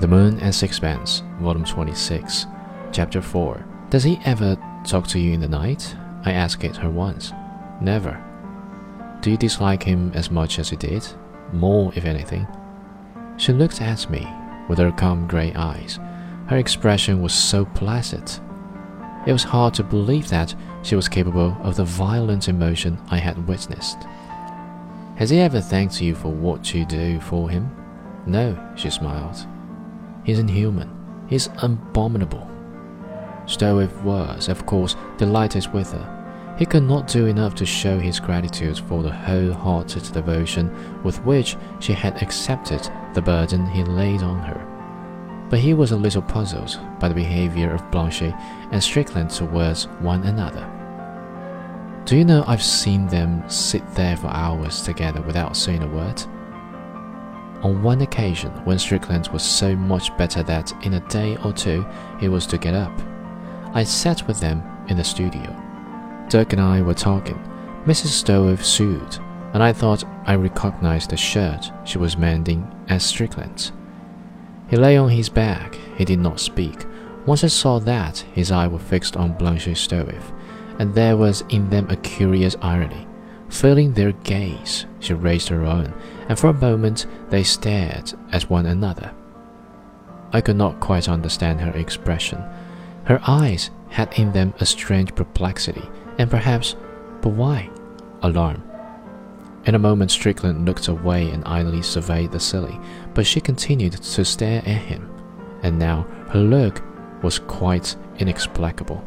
The Moon and Sixpence, Volume 26, Chapter 4. Does he ever talk to you in the night? I asked it her once. Never. Do you dislike him as much as you did? More, if anything. She looked at me with her calm grey eyes. Her expression was so placid. It was hard to believe that she was capable of the violent emotion I had witnessed. Has he ever thanked you for what you do for him? No, she smiled. He's inhuman. He's abominable. Stroeve was, of course, delighted with her. He could not do enough to show his gratitude for the wholehearted devotion with which she had accepted the burden he laid on her. But he was a little puzzled by the behavior of Blanche and Strickland towards one another. Do you know I've seen them sit there for hours together without saying a word? On one occasion, when Strickland was so much better that in a day or two he was to get up, I sat with them in the studio. Dirk and I were talking. Mrs. Stroeve sewed, and I thought I recognized the shirt she was mending as Strickland's. He lay on his back. He did not speak. Once I saw that, his eyes were fixed on Blanche Stroeve and there was in them a curious irony. Feeling their gaze, she raised her own, and for a moment they stared at one another. I could not quite understand her expression. Her eyes had in them a strange perplexity, and perhaps, but why? Alarm. In a moment, Strickland looked away and idly surveyed the silly, but she continued to stare at him, and now her look was quite inexplicable.